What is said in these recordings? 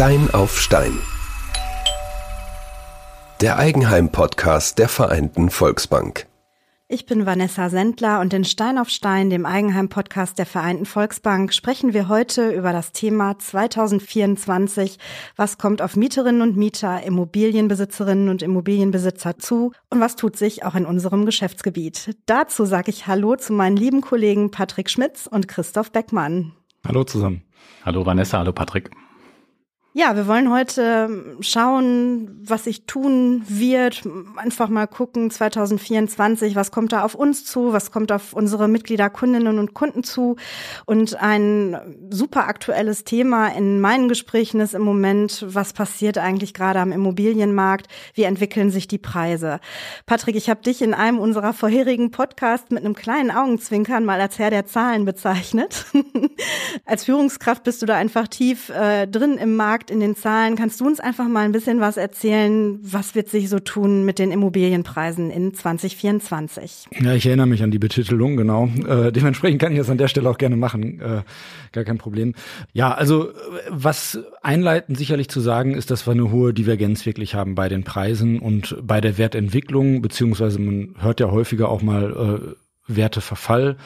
Stein auf Stein. Der Eigenheim-Podcast der Vereinten Volksbank. Ich bin Vanessa Sendler und in Stein auf Stein, dem Eigenheim-Podcast der Vereinten Volksbank, sprechen wir heute über das Thema 2024. Was kommt auf Mieterinnen und Mieter, Immobilienbesitzerinnen und Immobilienbesitzer zu und was tut sich auch in unserem Geschäftsgebiet? Dazu sage ich Hallo zu meinen lieben Kollegen Patrick Schmitz und Christoph Beckmann. Hallo zusammen. Hallo Vanessa, hallo Patrick. Ja, wir wollen heute schauen, was sich tun wird. Einfach mal gucken, 2024, was kommt da auf uns zu, was kommt auf unsere Mitglieder, Kundinnen und Kunden zu. Und ein super aktuelles Thema in meinen Gesprächen ist im Moment, was passiert eigentlich gerade am Immobilienmarkt? Wie entwickeln sich die Preise? Patrick, ich habe dich in einem unserer vorherigen Podcasts mit einem kleinen Augenzwinkern mal als Herr der Zahlen bezeichnet. als Führungskraft bist du da einfach tief äh, drin im Markt Markt, in den Zahlen. Kannst du uns einfach mal ein bisschen was erzählen? Was wird sich so tun mit den Immobilienpreisen in 2024? Ja, ich erinnere mich an die Betitelung, genau. Äh, dementsprechend kann ich das an der Stelle auch gerne machen. Äh, gar kein Problem. Ja, also was einleitend sicherlich zu sagen ist, dass wir eine hohe Divergenz wirklich haben bei den Preisen und bei der Wertentwicklung, beziehungsweise man hört ja häufiger auch mal äh, Werteverfall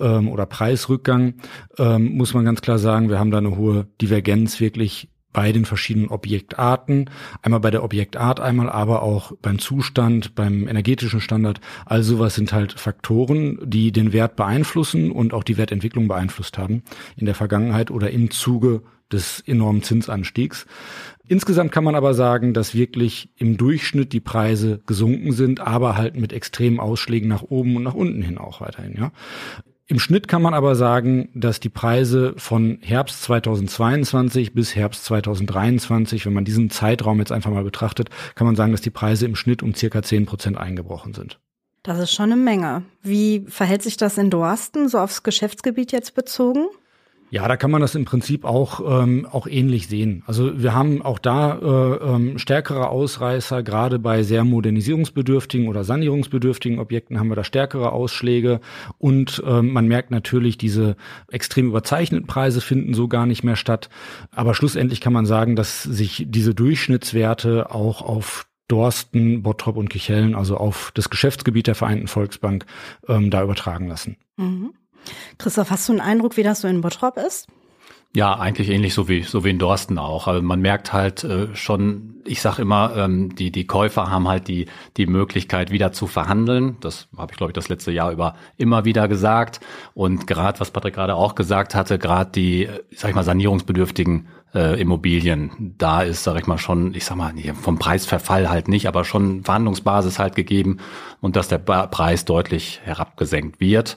ähm, oder Preisrückgang, ähm, muss man ganz klar sagen, wir haben da eine hohe Divergenz wirklich bei den verschiedenen Objektarten, einmal bei der Objektart, einmal aber auch beim Zustand, beim energetischen Standard. All sowas sind halt Faktoren, die den Wert beeinflussen und auch die Wertentwicklung beeinflusst haben in der Vergangenheit oder im Zuge des enormen Zinsanstiegs. Insgesamt kann man aber sagen, dass wirklich im Durchschnitt die Preise gesunken sind, aber halt mit extremen Ausschlägen nach oben und nach unten hin auch weiterhin, ja. Im Schnitt kann man aber sagen, dass die Preise von Herbst 2022 bis Herbst 2023, wenn man diesen Zeitraum jetzt einfach mal betrachtet, kann man sagen, dass die Preise im Schnitt um circa 10 Prozent eingebrochen sind. Das ist schon eine Menge. Wie verhält sich das in Dorsten, so aufs Geschäftsgebiet jetzt bezogen? Ja, da kann man das im Prinzip auch, ähm, auch ähnlich sehen. Also wir haben auch da äh, ähm, stärkere Ausreißer, gerade bei sehr modernisierungsbedürftigen oder sanierungsbedürftigen Objekten haben wir da stärkere Ausschläge und ähm, man merkt natürlich, diese extrem überzeichneten Preise finden so gar nicht mehr statt. Aber schlussendlich kann man sagen, dass sich diese Durchschnittswerte auch auf Dorsten, Bottrop und Kichellen, also auf das Geschäftsgebiet der Vereinten Volksbank, ähm, da übertragen lassen. Mhm. Christoph, hast du einen Eindruck, wie das so in Bottrop ist? Ja, eigentlich ähnlich so wie so wie in Dorsten auch. Also man merkt halt äh, schon, ich sag immer, ähm, die die Käufer haben halt die die Möglichkeit wieder zu verhandeln. Das habe ich glaube ich das letzte Jahr über immer wieder gesagt. Und gerade was Patrick gerade auch gesagt hatte, gerade die, sag ich mal, sanierungsbedürftigen äh, Immobilien, da ist, sag ich mal, schon, ich sag mal, vom Preisverfall halt nicht, aber schon Verhandlungsbasis halt gegeben und dass der Preis deutlich herabgesenkt wird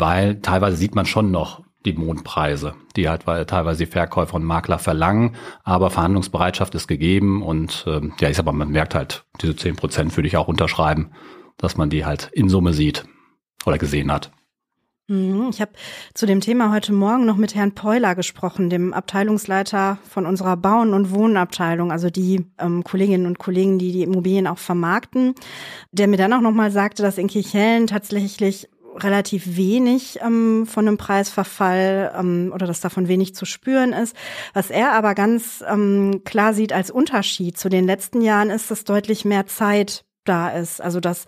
weil teilweise sieht man schon noch die Mondpreise, die halt teilweise die Verkäufer und Makler verlangen, aber Verhandlungsbereitschaft ist gegeben und ähm, ja, ich sag mal, man merkt halt, diese zehn Prozent würde ich auch unterschreiben, dass man die halt in Summe sieht oder gesehen hat. Mhm, ich habe zu dem Thema heute Morgen noch mit Herrn Peuler gesprochen, dem Abteilungsleiter von unserer Bauen- und Wohnabteilung, also die ähm, Kolleginnen und Kollegen, die die Immobilien auch vermarkten, der mir dann auch nochmal sagte, dass in Kirchhellen tatsächlich relativ wenig ähm, von einem Preisverfall ähm, oder dass davon wenig zu spüren ist. Was er aber ganz ähm, klar sieht als Unterschied zu den letzten Jahren ist, dass deutlich mehr Zeit da ist. Also dass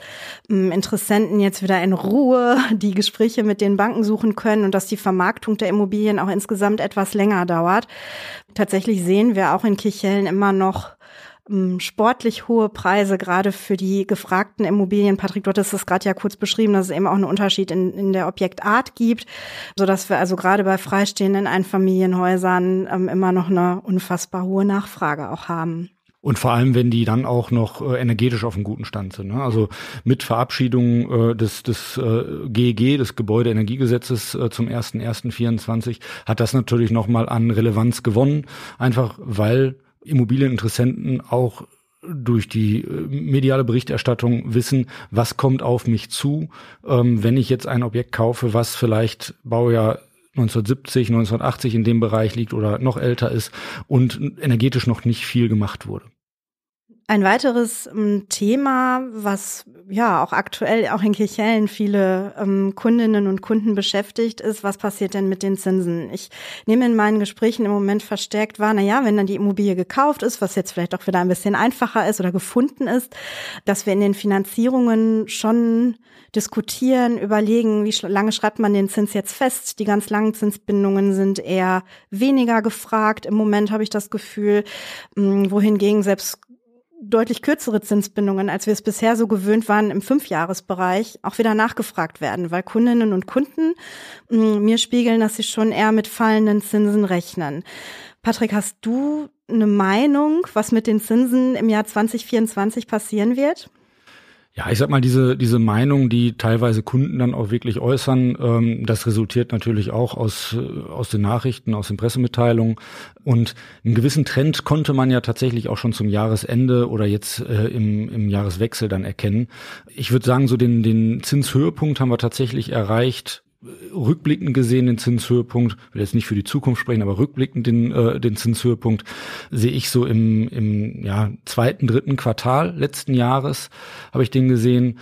ähm, Interessenten jetzt wieder in Ruhe die Gespräche mit den Banken suchen können und dass die Vermarktung der Immobilien auch insgesamt etwas länger dauert. Tatsächlich sehen wir auch in Kichellen immer noch sportlich hohe Preise, gerade für die gefragten Immobilien. Patrick, du hattest es gerade ja kurz beschrieben, dass es eben auch einen Unterschied in, in der Objektart gibt, so dass wir also gerade bei freistehenden Einfamilienhäusern ähm, immer noch eine unfassbar hohe Nachfrage auch haben. Und vor allem, wenn die dann auch noch äh, energetisch auf einem guten Stand sind. Ne? Also mit Verabschiedung äh, des, des äh, GEG, des Gebäudeenergiegesetzes äh, zum 1.1.24, hat das natürlich nochmal an Relevanz gewonnen. Einfach weil Immobilieninteressenten auch durch die äh, mediale Berichterstattung wissen, was kommt auf mich zu, ähm, wenn ich jetzt ein Objekt kaufe, was vielleicht Baujahr 1970, 1980 in dem Bereich liegt oder noch älter ist und energetisch noch nicht viel gemacht wurde. Ein weiteres ähm, Thema, was ja auch aktuell auch in Kirchhellen viele ähm, Kundinnen und Kunden beschäftigt, ist, was passiert denn mit den Zinsen? Ich nehme in meinen Gesprächen im Moment verstärkt wahr, na ja, wenn dann die Immobilie gekauft ist, was jetzt vielleicht auch wieder ein bisschen einfacher ist oder gefunden ist, dass wir in den Finanzierungen schon diskutieren, überlegen, wie lange schreibt man den Zins jetzt fest? Die ganz langen Zinsbindungen sind eher weniger gefragt. Im Moment habe ich das Gefühl, ähm, wohingegen selbst deutlich kürzere Zinsbindungen, als wir es bisher so gewöhnt waren im Fünfjahresbereich, auch wieder nachgefragt werden, weil Kundinnen und Kunden mm, mir spiegeln, dass sie schon eher mit fallenden Zinsen rechnen. Patrick, hast du eine Meinung, was mit den Zinsen im Jahr 2024 passieren wird? Ja, ich sag mal, diese, diese Meinung, die teilweise Kunden dann auch wirklich äußern, ähm, das resultiert natürlich auch aus, äh, aus den Nachrichten, aus den Pressemitteilungen. Und einen gewissen Trend konnte man ja tatsächlich auch schon zum Jahresende oder jetzt äh, im, im Jahreswechsel dann erkennen. Ich würde sagen, so den, den Zinshöhepunkt haben wir tatsächlich erreicht rückblickend gesehen den Zinshöhepunkt, will jetzt nicht für die Zukunft sprechen, aber rückblickend den, äh, den Zinshöhepunkt sehe ich so im, im ja, zweiten, dritten Quartal letzten Jahres habe ich den gesehen.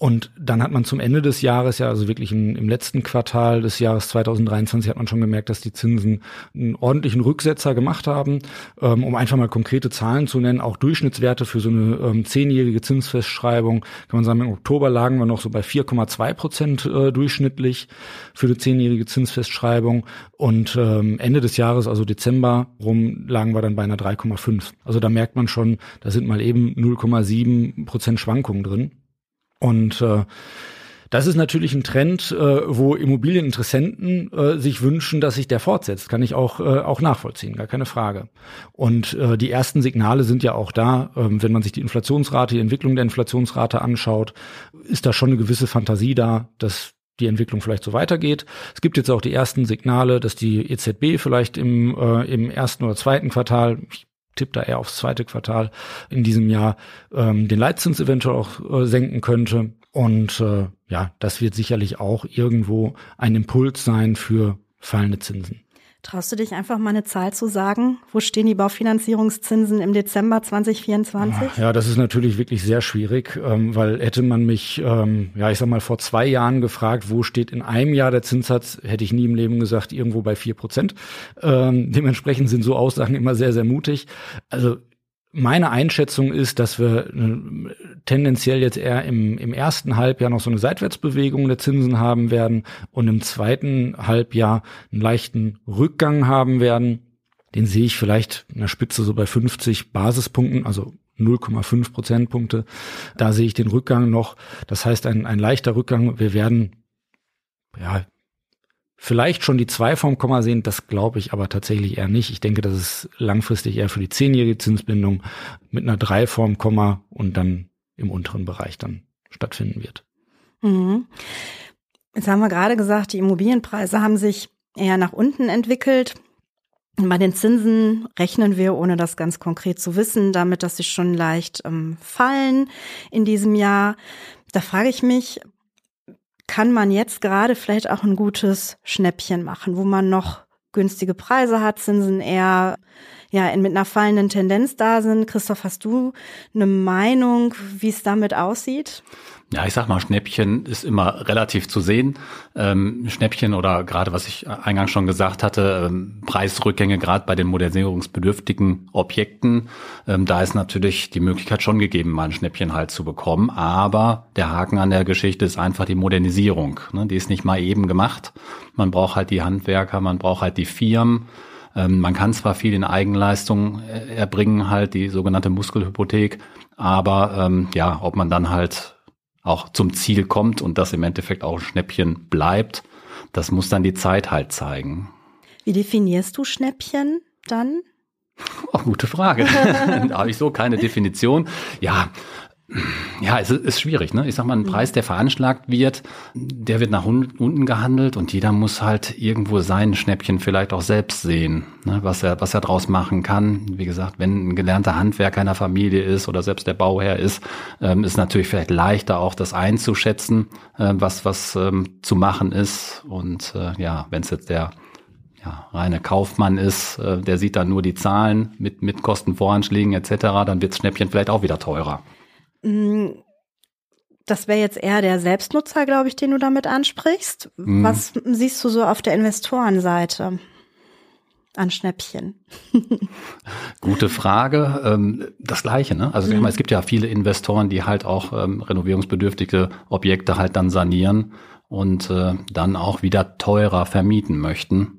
Und dann hat man zum Ende des Jahres, ja, also wirklich im, im, letzten Quartal des Jahres 2023, hat man schon gemerkt, dass die Zinsen einen ordentlichen Rücksetzer gemacht haben. Ähm, um einfach mal konkrete Zahlen zu nennen, auch Durchschnittswerte für so eine ähm, zehnjährige Zinsfestschreibung, kann man sagen, im Oktober lagen wir noch so bei 4,2 Prozent äh, durchschnittlich für eine zehnjährige Zinsfestschreibung. Und ähm, Ende des Jahres, also Dezember rum, lagen wir dann bei einer 3,5. Also da merkt man schon, da sind mal eben 0,7 Prozent Schwankungen drin. Und äh, das ist natürlich ein Trend, äh, wo Immobilieninteressenten äh, sich wünschen, dass sich der fortsetzt. Kann ich auch, äh, auch nachvollziehen, gar keine Frage. Und äh, die ersten Signale sind ja auch da. Ähm, wenn man sich die Inflationsrate, die Entwicklung der Inflationsrate anschaut, ist da schon eine gewisse Fantasie da, dass die Entwicklung vielleicht so weitergeht. Es gibt jetzt auch die ersten Signale, dass die EZB vielleicht im, äh, im ersten oder zweiten Quartal, ich tippe da eher aufs zweite Quartal in diesem Jahr, ähm, den Leitzins eventuell auch äh, senken könnte. Und äh, ja, das wird sicherlich auch irgendwo ein Impuls sein für fallende Zinsen. Traust du dich einfach mal eine Zahl zu sagen? Wo stehen die Baufinanzierungszinsen im Dezember 2024? Ja, das ist natürlich wirklich sehr schwierig, ähm, weil hätte man mich, ähm, ja, ich sag mal, vor zwei Jahren gefragt, wo steht in einem Jahr der Zinssatz, hätte ich nie im Leben gesagt, irgendwo bei vier Prozent. Ähm, dementsprechend sind so Aussagen immer sehr, sehr mutig. Also meine Einschätzung ist, dass wir äh, tendenziell jetzt eher im, im ersten Halbjahr noch so eine Seitwärtsbewegung der Zinsen haben werden und im zweiten Halbjahr einen leichten Rückgang haben werden. Den sehe ich vielleicht in der Spitze so bei 50 Basispunkten, also 0,5 Prozentpunkte. Da sehe ich den Rückgang noch. Das heißt, ein, ein leichter Rückgang. Wir werden, ja, vielleicht schon die zwei vom Komma sehen, das glaube ich aber tatsächlich eher nicht. Ich denke, dass es langfristig eher für die zehnjährige Zinsbindung mit einer drei vorm Komma und dann im unteren Bereich dann stattfinden wird. Mhm. Jetzt haben wir gerade gesagt, die Immobilienpreise haben sich eher nach unten entwickelt. Bei den Zinsen rechnen wir, ohne das ganz konkret zu wissen, damit, dass sie schon leicht ähm, fallen in diesem Jahr. Da frage ich mich, kann man jetzt gerade vielleicht auch ein gutes Schnäppchen machen, wo man noch günstige Preise hat, Zinsen eher ja mit einer fallenden Tendenz da sind. Christoph, hast du eine Meinung, wie es damit aussieht? Ja, ich sag mal, Schnäppchen ist immer relativ zu sehen. Ähm, Schnäppchen oder gerade, was ich eingangs schon gesagt hatte, ähm, Preisrückgänge gerade bei den modernisierungsbedürftigen Objekten. Ähm, da ist natürlich die Möglichkeit schon gegeben, mal ein Schnäppchen halt zu bekommen. Aber der Haken an der Geschichte ist einfach die Modernisierung. Ne? Die ist nicht mal eben gemacht. Man braucht halt die Handwerker, man braucht halt die Firmen. Ähm, man kann zwar viel in Eigenleistung äh, erbringen, halt die sogenannte Muskelhypothek, aber ähm, ja, ob man dann halt auch zum Ziel kommt und das im Endeffekt auch ein Schnäppchen bleibt, das muss dann die Zeit halt zeigen. Wie definierst du Schnäppchen dann? Oh, gute Frage. da habe ich so keine Definition. Ja, ja, es ist schwierig, ne? Ich sag mal, ein Preis, der veranschlagt wird, der wird nach unten gehandelt und jeder muss halt irgendwo sein Schnäppchen vielleicht auch selbst sehen, ne? was er, was er draus machen kann. Wie gesagt, wenn ein gelernter Handwerker in der Familie ist oder selbst der Bauherr ist, ähm, ist natürlich vielleicht leichter auch das einzuschätzen, äh, was, was ähm, zu machen ist. Und äh, ja, wenn es jetzt der ja, reine Kaufmann ist, äh, der sieht dann nur die Zahlen mit, mit Kostenvoranschlägen etc., dann wird Schnäppchen vielleicht auch wieder teurer. Mm, das wäre jetzt eher der Selbstnutzer, glaube ich, den du damit ansprichst. Mhm. Was siehst du so auf der Investorenseite? an Schnäppchen? Gute Frage. Ähm, das Gleiche, ne? Also mhm. es gibt ja viele Investoren, die halt auch ähm, renovierungsbedürftige Objekte halt dann sanieren und äh, dann auch wieder teurer vermieten möchten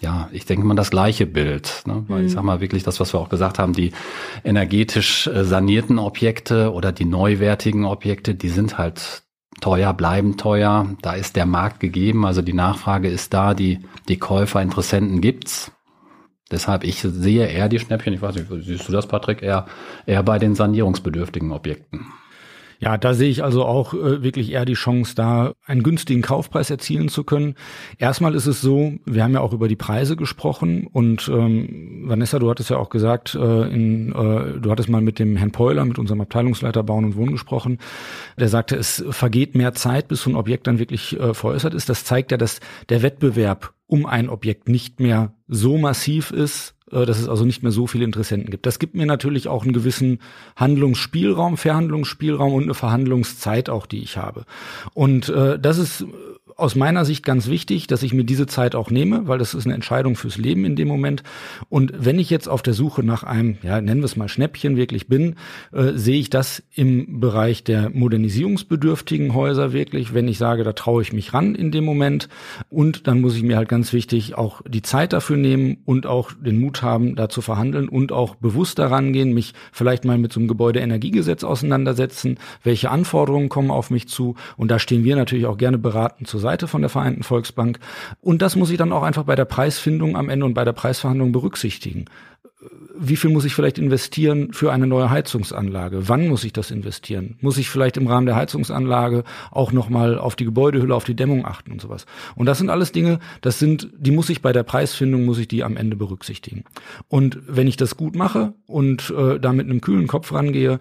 ja, ich denke mal das gleiche Bild. Ne? Weil ich mhm. sag mal wirklich das, was wir auch gesagt haben, die energetisch äh, sanierten Objekte oder die neuwertigen Objekte, die sind halt teuer, bleiben teuer. Da ist der Markt gegeben, also die Nachfrage ist da, die, die Käufer, Interessenten gibt's. Deshalb, ich sehe eher die Schnäppchen, ich weiß nicht, siehst du das, Patrick, eher, eher bei den sanierungsbedürftigen Objekten. Ja, da sehe ich also auch äh, wirklich eher die Chance, da einen günstigen Kaufpreis erzielen zu können. Erstmal ist es so, wir haben ja auch über die Preise gesprochen und ähm, Vanessa, du hattest ja auch gesagt, äh, in, äh, du hattest mal mit dem Herrn Peuler, mit unserem Abteilungsleiter Bauen und Wohnen gesprochen. Der sagte, es vergeht mehr Zeit, bis so ein Objekt dann wirklich äh, veräußert ist. Das zeigt ja, dass der Wettbewerb um ein Objekt nicht mehr so massiv ist, dass es also nicht mehr so viele Interessenten gibt. Das gibt mir natürlich auch einen gewissen Handlungsspielraum, Verhandlungsspielraum und eine Verhandlungszeit auch, die ich habe. Und äh, das ist aus meiner Sicht ganz wichtig, dass ich mir diese Zeit auch nehme, weil das ist eine Entscheidung fürs Leben in dem Moment. Und wenn ich jetzt auf der Suche nach einem, ja, nennen wir es mal Schnäppchen wirklich bin, äh, sehe ich das im Bereich der modernisierungsbedürftigen Häuser wirklich, wenn ich sage, da traue ich mich ran in dem Moment. Und dann muss ich mir halt ganz wichtig auch die Zeit dafür nehmen und auch den Mut haben, da zu verhandeln und auch bewusst daran gehen, mich vielleicht mal mit so einem Gebäudeenergiegesetz auseinandersetzen, welche Anforderungen kommen auf mich zu. Und da stehen wir natürlich auch gerne beraten zusammen Seite von der Vereinten Volksbank. Und das muss ich dann auch einfach bei der Preisfindung am Ende und bei der Preisverhandlung berücksichtigen. Wie viel muss ich vielleicht investieren für eine neue Heizungsanlage? Wann muss ich das investieren? Muss ich vielleicht im Rahmen der Heizungsanlage auch nochmal auf die Gebäudehülle, auf die Dämmung achten und sowas? Und das sind alles Dinge, das sind, die muss ich bei der Preisfindung, muss ich die am Ende berücksichtigen. Und wenn ich das gut mache und äh, da mit einem kühlen Kopf rangehe,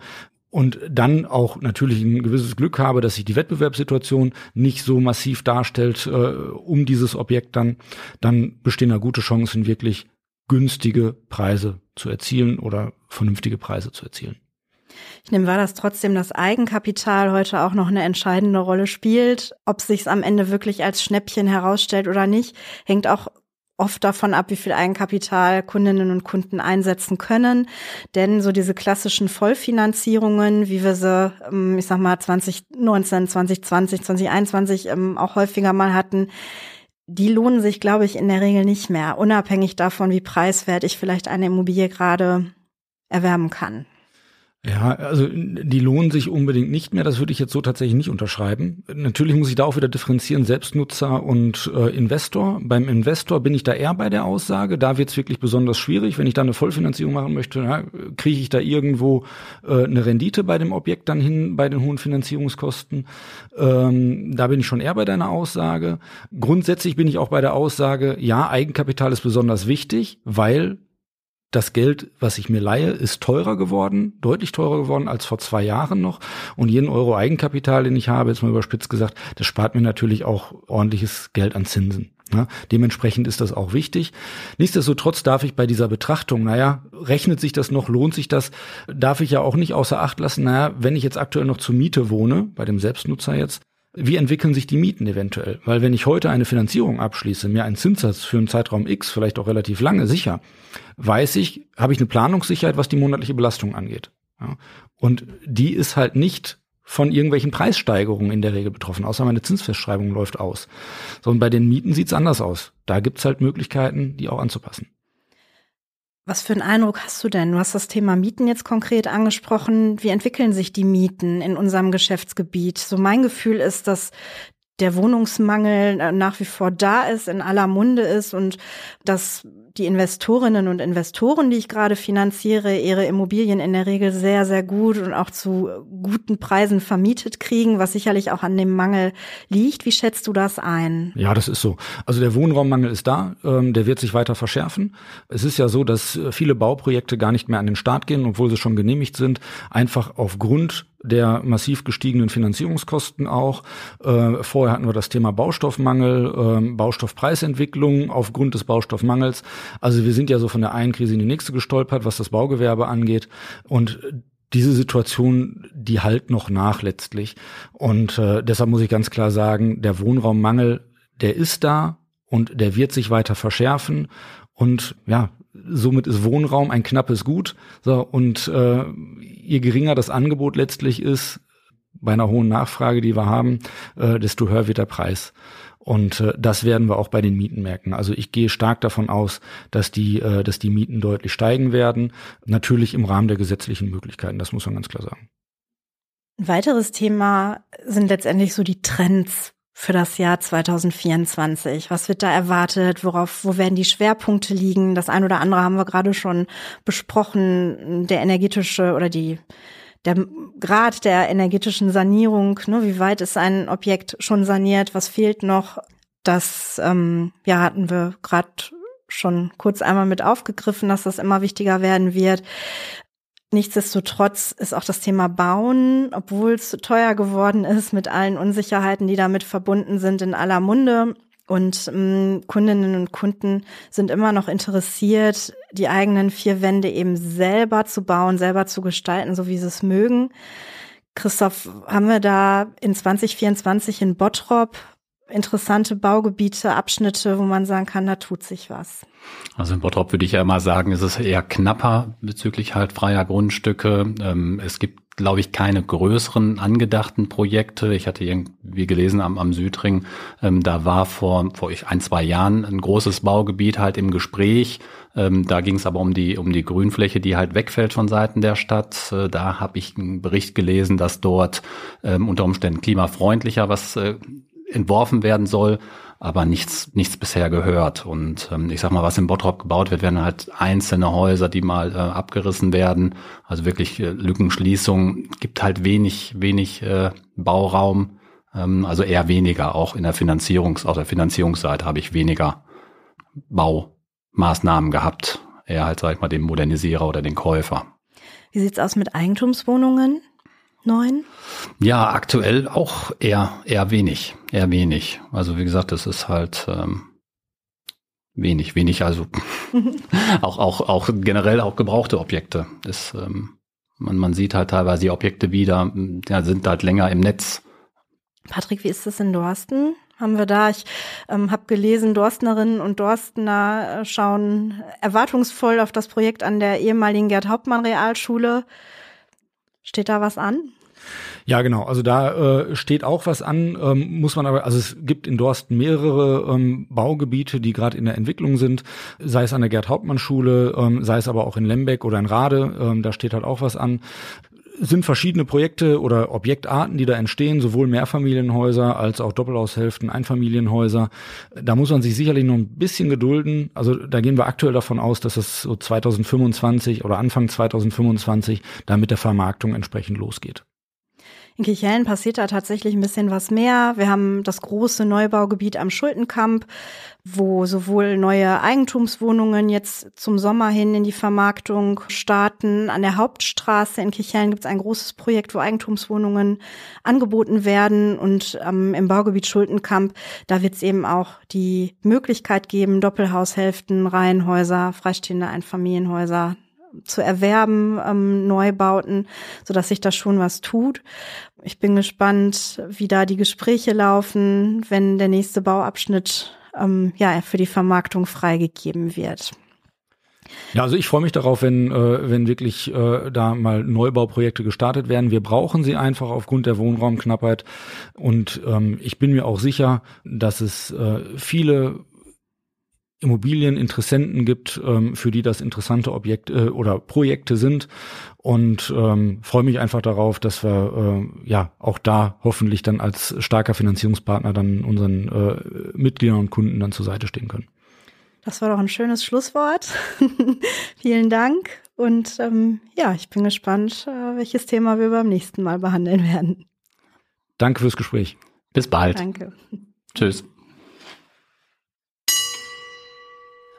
und dann auch natürlich ein gewisses Glück habe, dass sich die Wettbewerbssituation nicht so massiv darstellt äh, um dieses Objekt dann, dann bestehen da gute Chancen, wirklich günstige Preise zu erzielen oder vernünftige Preise zu erzielen. Ich nehme wahr, dass trotzdem das Eigenkapital heute auch noch eine entscheidende Rolle spielt. Ob sich am Ende wirklich als Schnäppchen herausstellt oder nicht, hängt auch oft davon ab, wie viel Eigenkapital Kundinnen und Kunden einsetzen können. Denn so diese klassischen Vollfinanzierungen, wie wir sie, ähm, ich sag mal, 2019, 2020, 2021 auch häufiger mal hatten, die lohnen sich, glaube ich, in der Regel nicht mehr, unabhängig davon, wie preiswert ich vielleicht eine Immobilie gerade erwerben kann. Ja, also die lohnen sich unbedingt nicht mehr. Das würde ich jetzt so tatsächlich nicht unterschreiben. Natürlich muss ich da auch wieder differenzieren, Selbstnutzer und äh, Investor. Beim Investor bin ich da eher bei der Aussage. Da wird es wirklich besonders schwierig. Wenn ich da eine Vollfinanzierung machen möchte, ja, kriege ich da irgendwo äh, eine Rendite bei dem Objekt dann hin, bei den hohen Finanzierungskosten. Ähm, da bin ich schon eher bei deiner Aussage. Grundsätzlich bin ich auch bei der Aussage, ja, Eigenkapital ist besonders wichtig, weil das Geld, was ich mir leihe, ist teurer geworden, deutlich teurer geworden als vor zwei Jahren noch. Und jeden Euro Eigenkapital, den ich habe, jetzt mal überspitzt gesagt, das spart mir natürlich auch ordentliches Geld an Zinsen. Ja, dementsprechend ist das auch wichtig. Nichtsdestotrotz darf ich bei dieser Betrachtung, naja, rechnet sich das noch, lohnt sich das, darf ich ja auch nicht außer Acht lassen, naja, wenn ich jetzt aktuell noch zur Miete wohne, bei dem Selbstnutzer jetzt, wie entwickeln sich die Mieten eventuell? Weil wenn ich heute eine Finanzierung abschließe, mir einen Zinssatz für einen Zeitraum X, vielleicht auch relativ lange sicher, weiß ich, habe ich eine Planungssicherheit, was die monatliche Belastung angeht. Ja. Und die ist halt nicht von irgendwelchen Preissteigerungen in der Regel betroffen, außer meine Zinsfestschreibung läuft aus. Sondern bei den Mieten sieht's anders aus. Da gibt's halt Möglichkeiten, die auch anzupassen. Was für einen Eindruck hast du denn? Du hast das Thema Mieten jetzt konkret angesprochen. Wie entwickeln sich die Mieten in unserem Geschäftsgebiet? So mein Gefühl ist, dass der Wohnungsmangel äh, nach wie vor da ist, in aller Munde ist und dass die Investorinnen und Investoren, die ich gerade finanziere, ihre Immobilien in der Regel sehr, sehr gut und auch zu guten Preisen vermietet kriegen, was sicherlich auch an dem Mangel liegt. Wie schätzt du das ein? Ja, das ist so. Also der Wohnraummangel ist da, ähm, der wird sich weiter verschärfen. Es ist ja so, dass viele Bauprojekte gar nicht mehr an den Start gehen, obwohl sie schon genehmigt sind, einfach aufgrund der massiv gestiegenen Finanzierungskosten auch. Äh, vorher hatten wir das Thema Baustoffmangel, äh, Baustoffpreisentwicklung aufgrund des Baustoffmangels. Also wir sind ja so von der einen Krise in die nächste gestolpert, was das Baugewerbe angeht. Und diese Situation, die halt noch nach letztlich. Und äh, deshalb muss ich ganz klar sagen, der Wohnraummangel, der ist da und der wird sich weiter verschärfen. Und ja, somit ist Wohnraum ein knappes Gut. So, und äh, je geringer das Angebot letztlich ist, bei einer hohen Nachfrage, die wir haben, äh, desto höher wird der Preis. Und äh, das werden wir auch bei den Mieten merken. Also ich gehe stark davon aus, dass die, äh, dass die Mieten deutlich steigen werden. Natürlich im Rahmen der gesetzlichen Möglichkeiten, das muss man ganz klar sagen. Ein weiteres Thema sind letztendlich so die Trends für das Jahr 2024. Was wird da erwartet? Worauf, wo werden die Schwerpunkte liegen? Das ein oder andere haben wir gerade schon besprochen. Der energetische oder die der Grad der energetischen Sanierung, ne, wie weit ist ein Objekt schon saniert, was fehlt noch, das ähm, ja hatten wir gerade schon kurz einmal mit aufgegriffen, dass das immer wichtiger werden wird. Nichtsdestotrotz ist auch das Thema Bauen, obwohl es teuer geworden ist, mit allen Unsicherheiten, die damit verbunden sind, in aller Munde. Und ähm, Kundinnen und Kunden sind immer noch interessiert, die eigenen vier Wände eben selber zu bauen, selber zu gestalten, so wie sie es mögen. Christoph, haben wir da in 2024 in Bottrop interessante Baugebiete, Abschnitte, wo man sagen kann, da tut sich was? Also in Bottrop würde ich ja immer sagen, ist es eher knapper bezüglich halt freier Grundstücke. Ähm, es gibt glaube ich, keine größeren angedachten Projekte. Ich hatte irgendwie gelesen am, am Südring, ähm, da war vor, vor ein, zwei Jahren ein großes Baugebiet halt im Gespräch. Ähm, da ging es aber um die, um die Grünfläche, die halt wegfällt von Seiten der Stadt. Äh, da habe ich einen Bericht gelesen, dass dort unter Umständen klimafreundlicher was äh, entworfen werden soll aber nichts, nichts bisher gehört. Und ähm, ich sag mal, was in Bottrop gebaut wird, werden halt einzelne Häuser, die mal äh, abgerissen werden. Also wirklich äh, Lückenschließung, gibt halt wenig, wenig äh, Bauraum. Ähm, also eher weniger. Auch in der Finanzierungs, auf der Finanzierungsseite habe ich weniger Baumaßnahmen gehabt. Eher halt, sag ich mal, den Modernisierer oder den Käufer. Wie sieht's aus mit Eigentumswohnungen? Neun? Ja, aktuell auch eher, eher wenig, eher wenig. Also wie gesagt, es ist halt ähm, wenig, wenig, also auch, auch, auch generell auch gebrauchte Objekte. Das, ähm, man, man sieht halt teilweise die Objekte wieder, ja, sind halt länger im Netz. Patrick, wie ist das in Dorsten? Haben wir da, ich ähm, habe gelesen, Dorstnerinnen und Dorstner äh, schauen erwartungsvoll auf das Projekt an der ehemaligen Gerd Hauptmann Realschule. Steht da was an? Ja, genau. Also da äh, steht auch was an, ähm, muss man aber, also es gibt in Dorsten mehrere ähm, Baugebiete, die gerade in der Entwicklung sind, sei es an der Gerd-Hauptmann-Schule, ähm, sei es aber auch in Lembeck oder in Rade, ähm, da steht halt auch was an sind verschiedene Projekte oder Objektarten, die da entstehen, sowohl Mehrfamilienhäuser als auch Doppelhaushälften, Einfamilienhäuser. Da muss man sich sicherlich noch ein bisschen gedulden. Also da gehen wir aktuell davon aus, dass es so 2025 oder Anfang 2025 da mit der Vermarktung entsprechend losgeht. In Kirchhellen passiert da tatsächlich ein bisschen was mehr. Wir haben das große Neubaugebiet am Schultenkamp, wo sowohl neue Eigentumswohnungen jetzt zum Sommer hin in die Vermarktung starten. An der Hauptstraße in Kirchhellen gibt es ein großes Projekt, wo Eigentumswohnungen angeboten werden. Und ähm, im Baugebiet Schultenkamp, da wird es eben auch die Möglichkeit geben, Doppelhaushälften, Reihenhäuser, freistehende Einfamilienhäuser zu erwerben, ähm, Neubauten, so dass sich da schon was tut. Ich bin gespannt, wie da die Gespräche laufen, wenn der nächste Bauabschnitt ähm, ja für die Vermarktung freigegeben wird. Ja, also ich freue mich darauf, wenn, äh, wenn wirklich äh, da mal Neubauprojekte gestartet werden. Wir brauchen sie einfach aufgrund der Wohnraumknappheit. Und ähm, ich bin mir auch sicher, dass es äh, viele Immobilieninteressenten gibt, ähm, für die das interessante Objekte äh, oder Projekte sind und ähm, freue mich einfach darauf, dass wir äh, ja auch da hoffentlich dann als starker Finanzierungspartner dann unseren äh, Mitgliedern und Kunden dann zur Seite stehen können. Das war doch ein schönes Schlusswort. Vielen Dank und ähm, ja, ich bin gespannt, äh, welches Thema wir beim nächsten Mal behandeln werden. Danke fürs Gespräch. Bis bald. Danke. Tschüss.